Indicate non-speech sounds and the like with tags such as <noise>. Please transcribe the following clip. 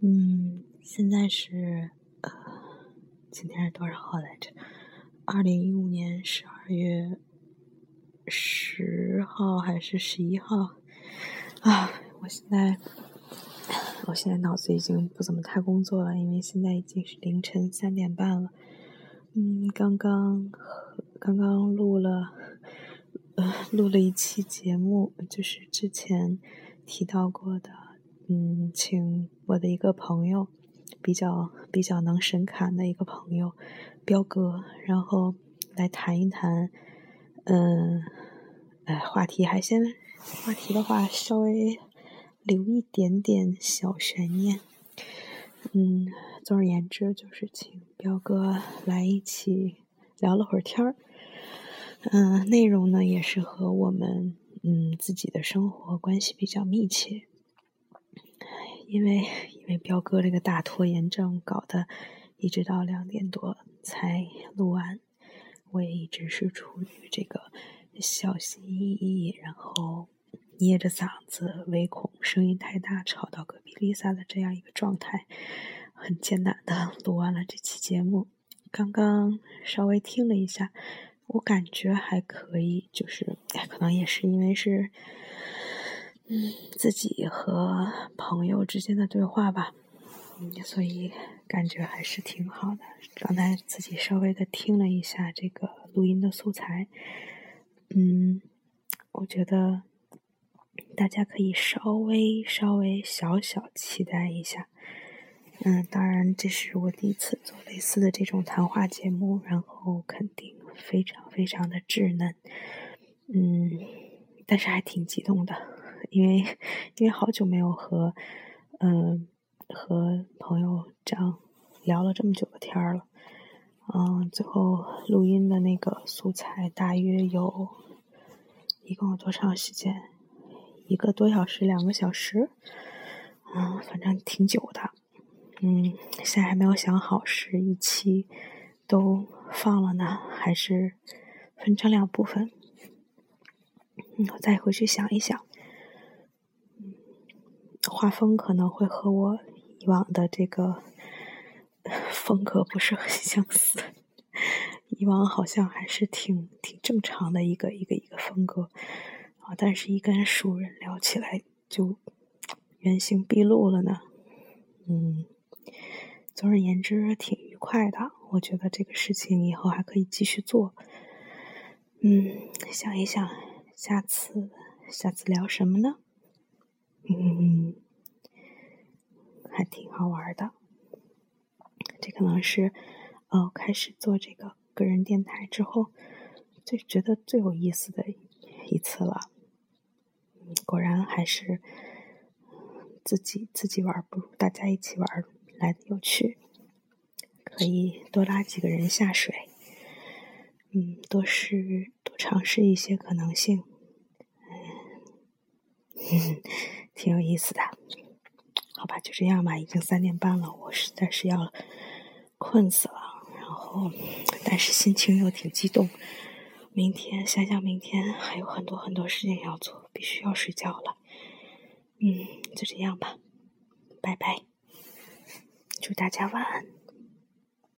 嗯，现在是呃，今天是多少号来着？二零一五年十二月十号还是十一号？啊，我现在，我现在脑子已经不怎么太工作了，因为现在已经是凌晨三点半了。嗯，刚刚刚刚录了，呃，录了一期节目，就是之前提到过的。嗯，请我的一个朋友，比较比较能神侃的一个朋友，彪哥，然后来谈一谈。嗯，哎，话题还先，话题的话稍微留一点点小悬念。嗯，总而言之，就是请彪哥来一起聊了会儿天儿。嗯，内容呢也是和我们嗯自己的生活关系比较密切。因为因为彪哥这个大拖延症搞得一直到两点多才录完，我也一直是处于这个小心翼翼，然后捏着嗓子，唯恐声音太大吵到隔壁 Lisa 的这样一个状态，很艰难的录完了这期节目。刚刚稍微听了一下，我感觉还可以，就是可能也是因为是。嗯，自己和朋友之间的对话吧，嗯，所以感觉还是挺好的。刚才自己稍微的听了一下这个录音的素材，嗯，我觉得大家可以稍微稍微小小期待一下。嗯，当然这是我第一次做类似的这种谈话节目，然后肯定非常非常的稚嫩，嗯，但是还挺激动的。因为因为好久没有和嗯和朋友这样聊了这么久的天儿了，嗯，最后录音的那个素材大约有一共有多长时间？一个多小时，两个小时，嗯，反正挺久的，嗯，现在还没有想好是一期都放了呢，还是分成两部分？嗯，我再回去想一想。画风可能会和我以往的这个 <laughs> 风格不是很相似，以往好像还是挺挺正常的一个一个一个风格啊，但是一跟熟人聊起来就原形毕露了呢。嗯，总而言之挺愉快的，我觉得这个事情以后还可以继续做。嗯，想一想，下次下次聊什么呢？嗯，还挺好玩的。这可能是，呃，开始做这个个人电台之后，最觉得最有意思的一次了。果然还是自己自己玩不如大家一起玩来的有趣。可以多拉几个人下水，嗯，多试多尝试一些可能性。嗯。<laughs> 挺有意思的，好吧，就这样吧。已经三点半了，我实在是要困死了。然后，但是心情又挺激动。明天想想，明天还有很多很多事情要做，必须要睡觉了。嗯，就这样吧，拜拜，祝大家晚安。